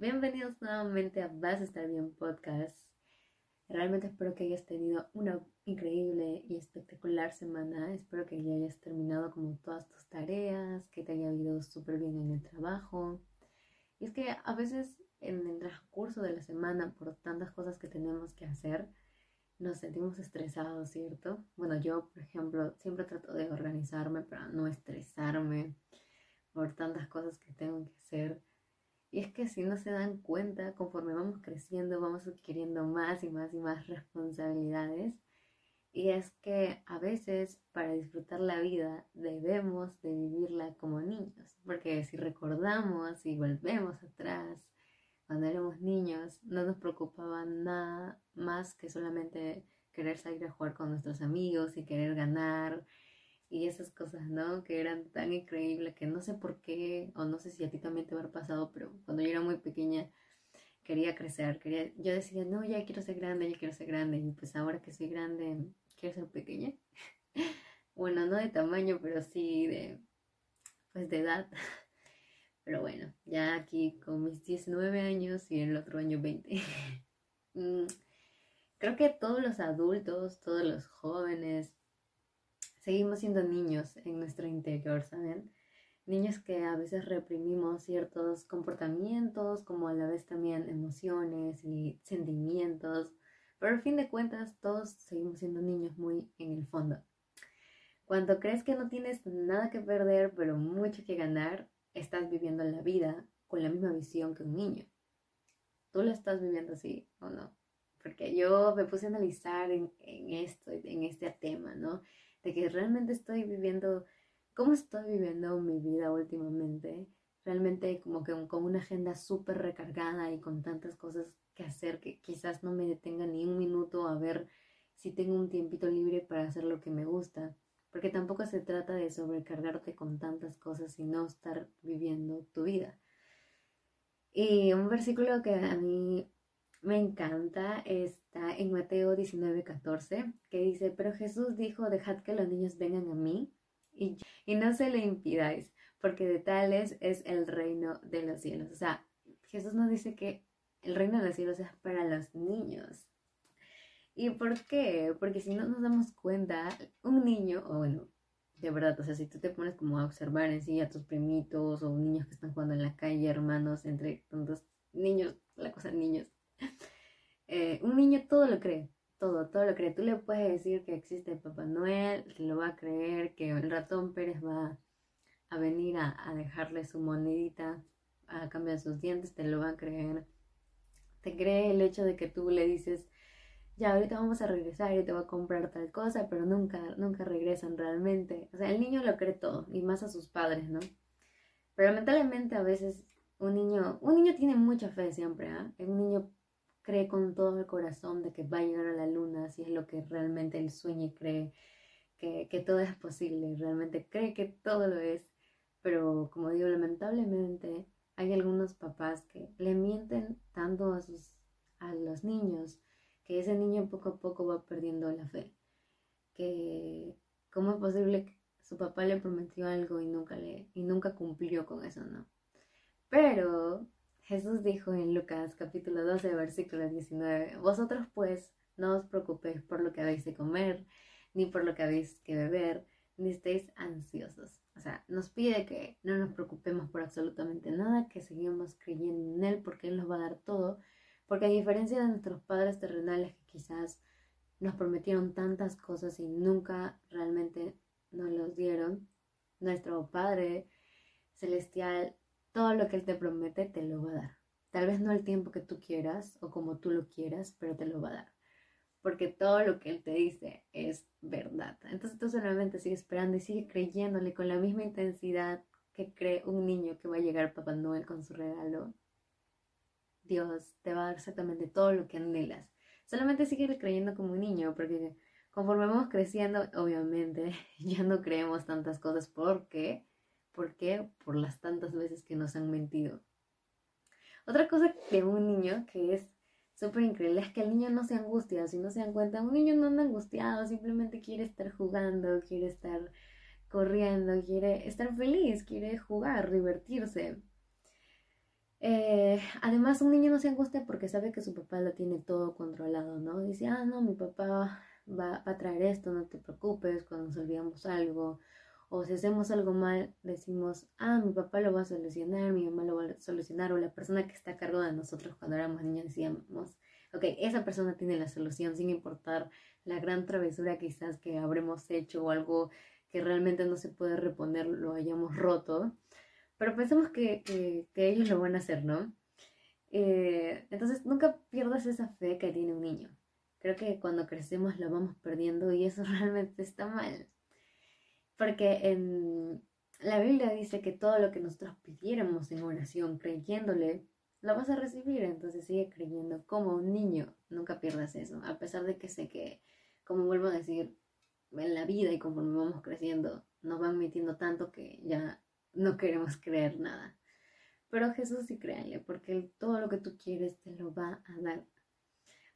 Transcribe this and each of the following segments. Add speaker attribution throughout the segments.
Speaker 1: Bienvenidos nuevamente a Vas a estar bien podcast. Realmente espero que hayas tenido una increíble y espectacular semana. Espero que ya hayas terminado como todas tus tareas, que te haya ido súper bien en el trabajo. Y es que a veces en el transcurso de la semana, por tantas cosas que tenemos que hacer, nos sentimos estresados, ¿cierto? Bueno, yo, por ejemplo, siempre trato de organizarme para no estresarme por tantas cosas que tengo que hacer. Y es que si no se dan cuenta, conforme vamos creciendo, vamos adquiriendo más y más y más responsabilidades. Y es que a veces para disfrutar la vida debemos de vivirla como niños. Porque si recordamos y volvemos atrás, cuando éramos niños no nos preocupaba nada más que solamente querer salir a jugar con nuestros amigos y querer ganar y esas cosas, ¿no? Que eran tan increíbles que no sé por qué, o no sé si a ti también te habrá pasado, pero cuando yo era muy pequeña quería crecer, quería, yo decía, no, ya quiero ser grande, ya quiero ser grande, y pues ahora que soy grande, quiero ser pequeña. bueno, no de tamaño, pero sí de, pues de edad. Pero bueno, ya aquí con mis 19 años y el otro año 20. Mm, creo que todos los adultos, todos los jóvenes, seguimos siendo niños en nuestro interior, ¿saben? Niños que a veces reprimimos ciertos comportamientos, como a la vez también emociones y sentimientos, pero al fin de cuentas todos seguimos siendo niños muy en el fondo. Cuando crees que no tienes nada que perder, pero mucho que ganar, estás viviendo la vida con la misma visión que un niño. ¿Tú lo estás viviendo así o no? Porque yo me puse a analizar en, esto, en este tema, ¿no? De que realmente estoy viviendo, ¿cómo estoy viviendo mi vida últimamente? Realmente como que con una agenda súper recargada y con tantas cosas que hacer que quizás no me detenga ni un minuto a ver si tengo un tiempito libre para hacer lo que me gusta porque tampoco se trata de sobrecargarte con tantas cosas y no estar viviendo tu vida. Y un versículo que a mí me encanta está en Mateo 19:14, que dice, pero Jesús dijo, dejad que los niños vengan a mí y, y no se le impidáis, porque de tales es el reino de los cielos. O sea, Jesús nos dice que el reino de los cielos es para los niños. ¿Y por qué? Porque si no nos damos cuenta, un niño, o bueno, de verdad, o sea, si tú te pones como a observar en sí a tus primitos o niños que están jugando en la calle, hermanos, entre tantos niños, la cosa niños, eh, un niño todo lo cree, todo, todo lo cree. Tú le puedes decir que existe Papá Noel, que lo va a creer, que el ratón Pérez va a venir a, dejarle su monedita a cambio de sus dientes, te lo va a creer. Te cree el hecho de que tú le dices, ya ahorita vamos a regresar y te voy a comprar tal cosa, pero nunca, nunca regresan realmente. O sea, el niño lo cree todo, y más a sus padres, ¿no? Pero lamentablemente a veces un niño, un niño tiene mucha fe siempre, ¿ah? Un niño cree con todo el corazón de que va a llegar a la luna, si es lo que realmente él sueña y cree que, que todo es posible, realmente cree que todo lo es. Pero como digo, lamentablemente hay algunos papás que le mienten tanto a, sus, a los niños que ese niño poco a poco va perdiendo la fe, que cómo es posible que su papá le prometió algo y nunca, le, y nunca cumplió con eso, ¿no? Pero Jesús dijo en Lucas capítulo 12, versículo 19, vosotros pues no os preocupéis por lo que habéis de comer, ni por lo que habéis que beber, ni estéis ansiosos. O sea, nos pide que no nos preocupemos por absolutamente nada, que seguimos creyendo en Él porque Él nos va a dar todo porque a diferencia de nuestros padres terrenales que quizás nos prometieron tantas cosas y nunca realmente nos los dieron, nuestro Padre Celestial, todo lo que Él te promete, te lo va a dar. Tal vez no el tiempo que tú quieras o como tú lo quieras, pero te lo va a dar. Porque todo lo que Él te dice es verdad. Entonces tú solamente sigues esperando y sigue creyéndole con la misma intensidad que cree un niño que va a llegar Papá Noel con su regalo Dios te va a dar exactamente todo lo que anhelas. Solamente sigue creyendo como un niño, porque conforme vamos creciendo, obviamente ya no creemos tantas cosas. ¿Por qué? ¿Por qué? Por las tantas veces que nos han mentido. Otra cosa de un niño que es súper increíble es que el niño no se angustia, si no se dan cuenta, un niño no anda angustiado, simplemente quiere estar jugando, quiere estar corriendo, quiere estar feliz, quiere jugar, divertirse. Eh, además, un niño no se angustia porque sabe que su papá lo tiene todo controlado, ¿no? Dice, ah, no, mi papá va, a traer esto, no te preocupes cuando nos olvidamos algo. O si hacemos algo mal, decimos, ah, mi papá lo va a solucionar, mi mamá lo va a solucionar. O la persona que está a cargo de nosotros cuando éramos niños decíamos, ok, esa persona tiene la solución sin importar la gran travesura quizás que habremos hecho o algo que realmente no se puede reponer, lo hayamos roto. Pero pensamos que, que, ellos lo van a hacer, ¿no? Eh, entonces nunca pierdas esa fe que tiene un niño. Creo que cuando crecemos la vamos perdiendo y eso realmente está mal. Porque en la Biblia dice que todo lo que nosotros pidiéramos en oración, creyéndole, lo vas a recibir. Entonces sigue creyendo como un niño. Nunca pierdas eso. A pesar de que sé que, como vuelvo a decir, en la vida y conforme vamos creciendo, nos van metiendo tanto que ya no queremos creer nada. Pero Jesús sí créanle, porque todo lo que tú quieres te lo va a dar.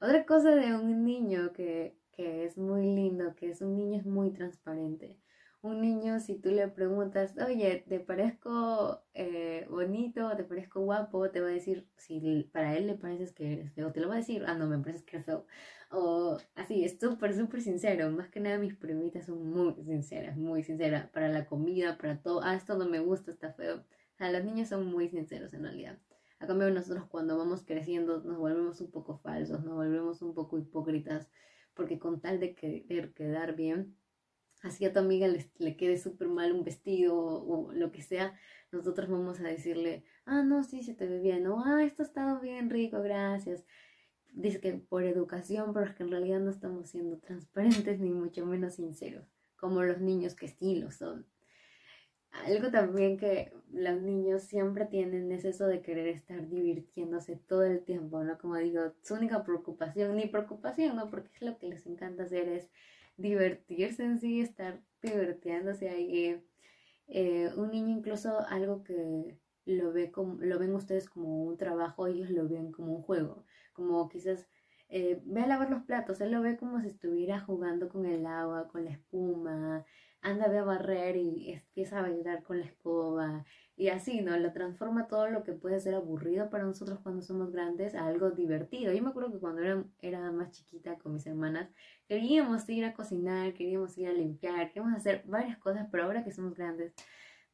Speaker 1: Otra cosa de un niño que, que es muy lindo, que es un niño es muy transparente un niño, si tú le preguntas, oye, ¿te parezco eh, bonito? ¿Te parezco guapo? Te va a decir, si para él le pareces que eres feo, te lo va a decir, ah, no, me pareces que eres feo. O así, es súper, súper sincero. Más que nada mis primitas son muy sinceras, muy sinceras. Para la comida, para todo, ah, esto no me gusta, está feo. O sea, los niños son muy sinceros en realidad. A cambio, nosotros cuando vamos creciendo nos volvemos un poco falsos, nos volvemos un poco hipócritas, porque con tal de querer quedar bien, así a tu amiga le, quede súper mal un vestido o, lo que sea, nosotros vamos a decirle, ah, no, sí, se te ve bien, o ah, esto ha estado bien rico, gracias. Dice que por educación, pero es que en realidad no estamos siendo transparentes ni mucho menos sinceros, como los niños que sí lo son. Algo también que los niños siempre tienen es eso de querer estar divirtiéndose todo el tiempo, ¿no? Como digo, su única preocupación, ni preocupación, ¿no? Porque es lo que les encanta hacer es divertirse en sí, estar divirtiéndose ahí. Eh, un niño incluso algo que lo, ve como, lo ven ustedes como un trabajo, ellos lo ven como un juego, como quizás eh, ve a lavar los platos, él lo ve como si estuviera jugando con el agua, con la espuma, anda a barrer y empieza a bailar con la escoba y así, ¿no? Lo transforma todo lo que puede ser aburrido para nosotros cuando somos grandes a algo divertido. Yo me acuerdo que cuando era, más chiquita con mis hermanas, queríamos ir a cocinar, queríamos ir a limpiar, queríamos hacer varias cosas, pero ahora que somos grandes,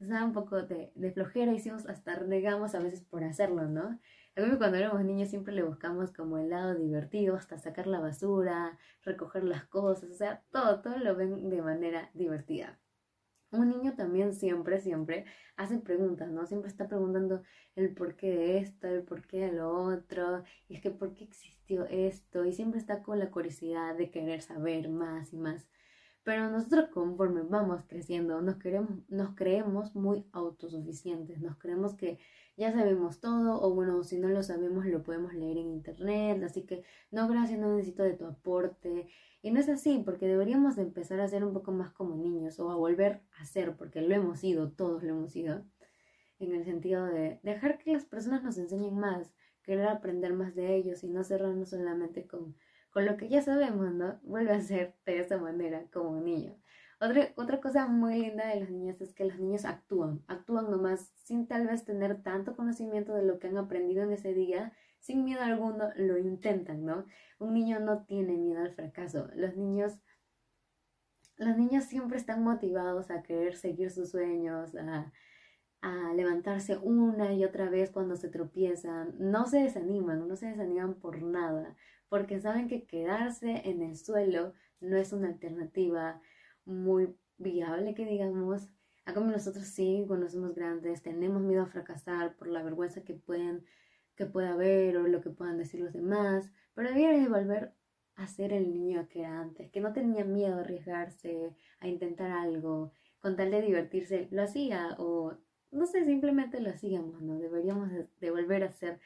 Speaker 1: nos da un poco de, de flojera, hicimos hasta renegamos a veces por hacerlo, ¿no? A mí cuando éramos niños siempre le buscamos como el lado divertido, hasta sacar la basura, recoger las cosas, o sea, todo, todo lo ven de manera divertida. Un niño también siempre, siempre hace preguntas, ¿no? Siempre está preguntando el por qué de esto, el por qué de lo otro, y es que por qué existió esto, y siempre está con la curiosidad de querer saber más y más. Pero nosotros conforme vamos creciendo, nos, queremos, nos creemos muy autosuficientes, nos creemos que ya sabemos todo, o bueno, si no lo sabemos lo podemos leer en internet, así que no, gracias, no necesito de tu aporte, y no es así, porque deberíamos de empezar a ser un poco más como niños o a volver a ser, porque lo hemos sido, todos lo hemos sido, en el sentido de dejar que las personas nos enseñen más, querer aprender más de ellos y no cerrarnos solamente con, con lo que ya sabemos, ¿no? Vuelve a ser de esa manera como un niño. Otra, otra cosa muy linda de los niños es que los niños actúan, actúan nomás sin tal vez tener tanto conocimiento de lo que han aprendido en ese día sin miedo alguno lo intentan, ¿no? Un niño no tiene miedo al fracaso. Los niños, los niños siempre están motivados a querer seguir sus sueños, a, levantarse una y otra vez cuando se tropiezan. No se desaniman, no se desaniman por nada, porque saben que quedarse en el suelo no es una alternativa muy viable, que digamos. A como nosotros sí, cuando somos grandes, tenemos miedo a fracasar por la vergüenza que pueden que pueda haber o lo que puedan decir los demás, pero debía de volver a ser el niño que era antes, que no tenía miedo a arriesgarse, a intentar algo, con tal de divertirse, lo hacía o no sé, simplemente lo hacíamos, ¿no? Deberíamos de volver a ser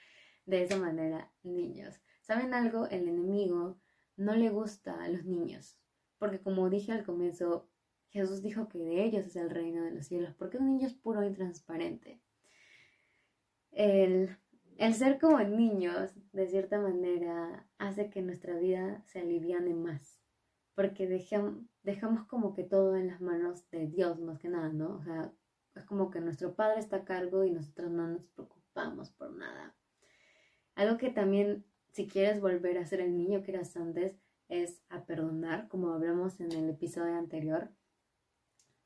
Speaker 1: de esa manera niños. ¿Saben algo? El enemigo no le gusta a los niños, porque como dije al comienzo, Jesús dijo que de ellos es el reino de los cielos, porque un niño es puro y transparente. El el ser como niños, de cierta manera, hace que nuestra vida se aliviane más, porque dejamos, como que todo en las manos de Dios, más que nada, ¿no? O sea, es como que nuestro Padre está a cargo y nosotros no nos preocupamos por nada. Algo que también, si quieres volver a ser el niño que eras antes, es a perdonar, como hablamos en el episodio anterior.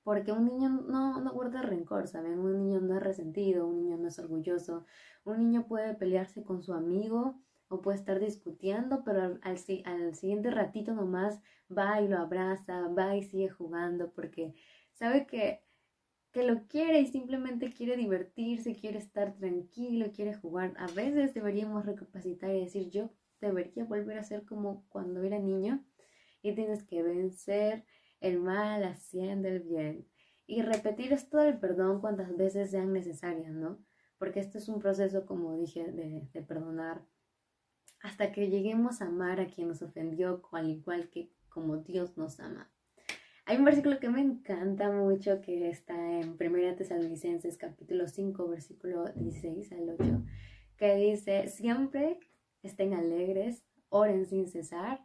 Speaker 1: Porque un niño no, no guarda rencor, ¿saben? Un niño no es resentido, un niño no es orgulloso. Un niño puede pelearse con su amigo o puede estar discutiendo, pero al, siguiente ratito nomás va y lo abraza, va y sigue jugando porque sabe que, que lo quiere y simplemente quiere divertirse, quiere estar tranquilo, quiere jugar. A veces deberíamos recapacitar y decir, yo debería volver a ser como cuando era niño y tienes que vencer el mal haciendo el bien. Y repetir esto del perdón cuantas veces sean necesarias, ¿no? Porque esto es un proceso, como dije, de, de perdonar hasta que lleguemos a amar a quien nos ofendió, al igual que como Dios nos ama. Hay un versículo que me encanta mucho que está en 1 Tesalonicenses capítulo 5 versículo 16 al 8 que dice, siempre estén alegres, oren sin cesar,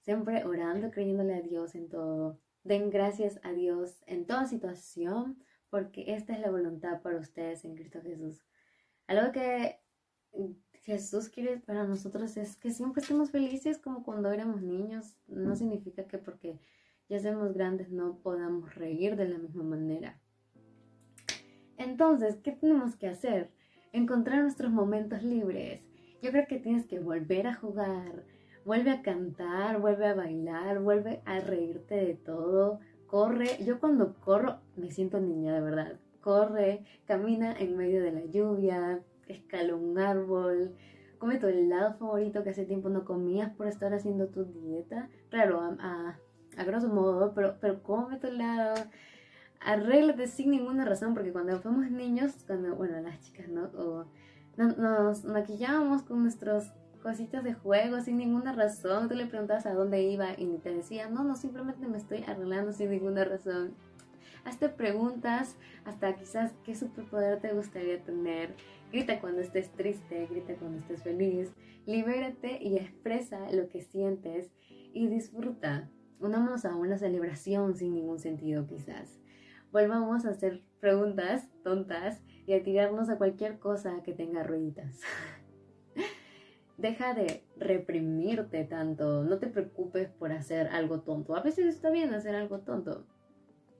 Speaker 1: siempre orando, creyéndole a Dios en todo. Den gracias a Dios en toda situación, porque esta es la voluntad para ustedes en Cristo Jesús. Algo que Jesús quiere para nosotros es que siempre estemos felices como cuando éramos niños. No significa que porque ya seamos grandes no podamos reír de la misma manera. Entonces, ¿qué tenemos que hacer? Encontrar nuestros momentos libres. Yo creo que tienes que volver a jugar, vuelve a cantar, vuelve a bailar, vuelve a reírte de todo. Corre, yo cuando corro me siento niña de verdad. Corre, camina en medio de la lluvia, escala un árbol, come tu helado favorito que hace tiempo no comías por estar haciendo tu dieta. Claro, a, a, grosso modo, pero, pero come tu helado. Arréglate sin ninguna razón, porque cuando fuimos niños, cuando, bueno, las chicas, ¿no? Nos maquillábamos con nuestros cositas de juego sin ninguna razón. Tú le preguntabas a dónde iba y te decía, no, no, simplemente me estoy arreglando sin ninguna razón. Hazte preguntas hasta quizás qué superpoder te gustaría tener. Grita cuando estés triste, grita cuando estés feliz. Libérate y expresa lo que sientes y disfruta. Unámonos a una celebración sin ningún sentido quizás. Volvamos a hacer preguntas tontas y a tirarnos a cualquier cosa que tenga ruiditas. Deja de reprimirte tanto, no te preocupes por hacer algo tonto. A veces está bien hacer algo tonto.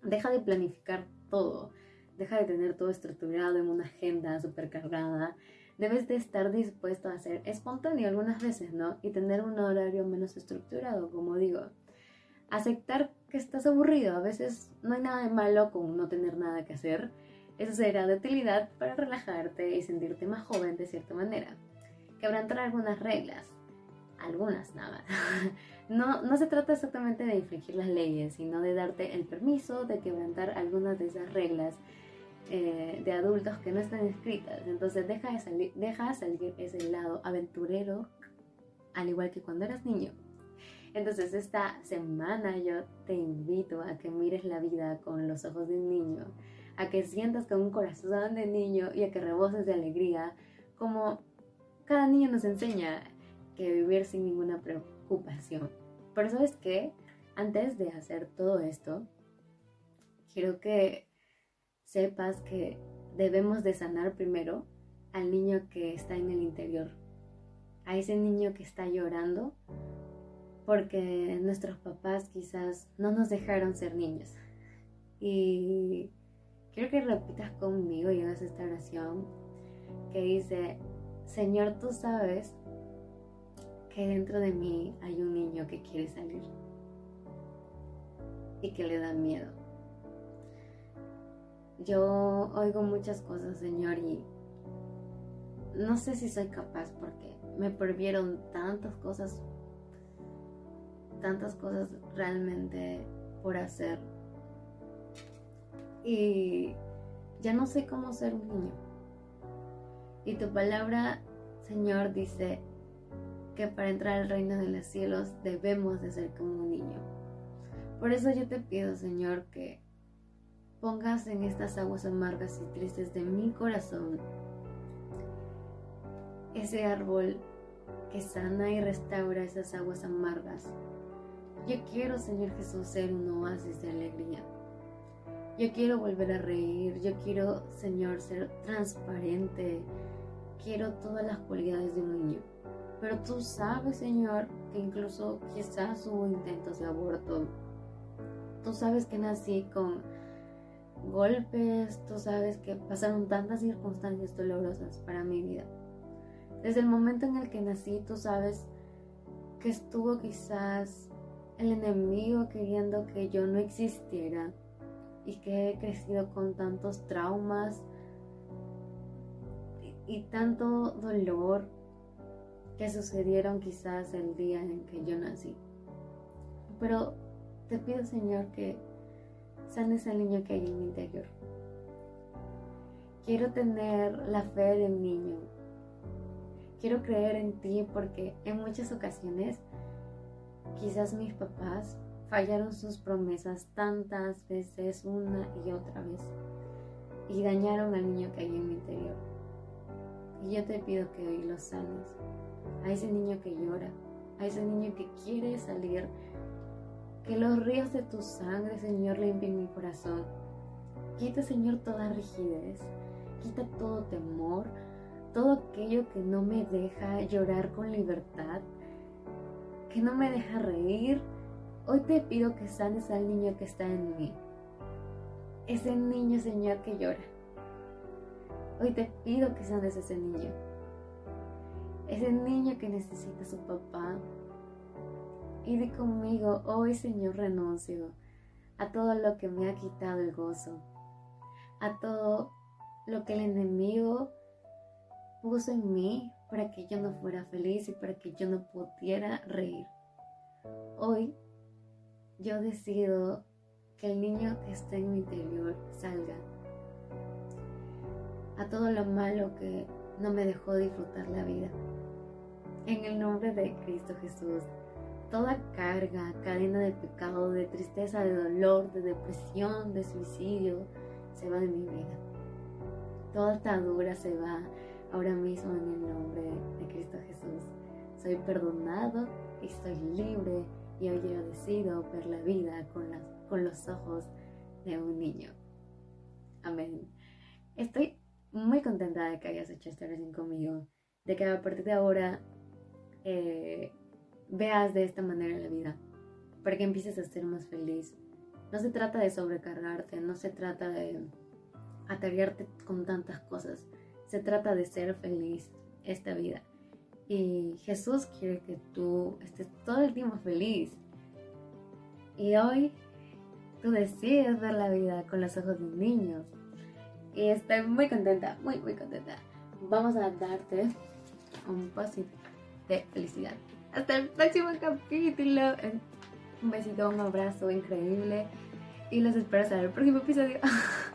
Speaker 1: Deja de planificar todo deja de tener todo estructurado en una agenda supercargada. Debes de estar dispuesto a ser espontáneo algunas veces, ¿no? Y tener un horario menos estructurado, como digo. Aceptar que estás aburrido. A veces no hay nada de malo con no tener nada que hacer. Eso será de utilidad para relajarte y sentirte más joven de cierta manera. Quebrantar algunas reglas. Algunas nada No, no se trata exactamente de infringir las leyes, sino de darte el permiso de quebrantar algunas de esas reglas eh, de adultos que no están escritas. Entonces deja de salir, deja salir ese lado aventurero, al igual que cuando eras niño. Entonces esta semana yo te invito a que mires la vida con los ojos de un niño, a que sientas con un corazón de niño y a que reboses de alegría, como cada niño nos enseña que vivir sin ninguna preocupación. Por eso es que antes de hacer todo esto, quiero que sepas que debemos de sanar primero al niño que está en el interior, a ese niño que está llorando porque nuestros papás quizás no nos dejaron ser niños. Y quiero que repitas conmigo y hagas esta oración que dice, Señor, tú sabes que dentro de mí hay un niño que quiere salir y que le da miedo yo oigo muchas cosas, Señor, y no sé si soy capaz porque me prohibieron tantas cosas, tantas cosas realmente por hacer. Y ya no sé cómo ser un niño. Y tu palabra, Señor, dice que para entrar al reino de los cielos debemos de ser como un niño. Por eso yo te pido, Señor, que pongas en estas aguas amargas y tristes de mi corazón ese árbol que sana y restaura esas aguas amargas. Yo quiero, Señor Jesús, ser un oasis de alegría. Yo quiero volver a reír. Yo quiero, Señor, ser transparente. Quiero todas las cualidades de un niño. Pero tú sabes, Señor, que incluso quizás hubo intentos de aborto. Tú sabes que nací con golpes, tú sabes que pasaron tantas circunstancias dolorosas para mi vida. Desde el momento en el que nací, tú sabes que estuvo quizás el enemigo queriendo que yo no existiera y que he crecido con tantos traumas y, tanto dolor que sucedieron quizás el día en que yo nací. Pero te pido Señor que sanes al niño que hay en mi interior. Quiero tener la fe del niño. Quiero creer en ti porque en muchas ocasiones quizás mis papás fallaron sus promesas tantas veces, una y otra vez, y dañaron al niño que hay en mi interior. Y yo te pido que hoy lo sanes, a ese niño que llora, a ese niño que quiere salir, que los ríos de tu sangre, Señor, limpien mi corazón. Quita, Señor, toda rigidez, quita todo temor, todo aquello que no me deja llorar con libertad, que no me deja reír, Hoy te pido que sanes al niño que está en mí. Ese niño, Señor, que llora. Hoy te pido que sanes ese niño. Ese niño que necesita a su papá. Y di conmigo, hoy Señor, renuncio a todo lo que me ha quitado el gozo. A todo lo que el enemigo puso en mí para que yo no fuera feliz y para que yo no pudiera reír. Hoy yo decido que el niño que está en mi interior salga. A todo lo malo que no me dejó disfrutar la vida. En el nombre de Cristo Jesús, toda carga, cadena de pecado, de tristeza, de dolor, de depresión, de suicidio, se va de mi vida. Toda atadura se va ahora mismo en el nombre de Cristo Jesús. Soy perdonado y soy libre y hoy yo decido ver la vida con, con los ojos de un niño. Amén. Estoy muy contenta de que hayas hecho esta oración conmigo, de que a partir de ahora eh, veas de esta manera la vida, para que empieces a ser más feliz. No se trata de sobrecargarte, no se trata de atarearte con tantas cosas, se trata de ser feliz esta vida. Y Jesús quiere que tú estés todo el tiempo feliz. Y hoy tú decides ver la vida con los ojos de un niño. Y estoy muy contenta, muy, muy contenta. Vamos a darte un posit de felicidad. Hasta el próximo capítulo. Un besito, un abrazo increíble. Y los espero hasta el próximo episodio.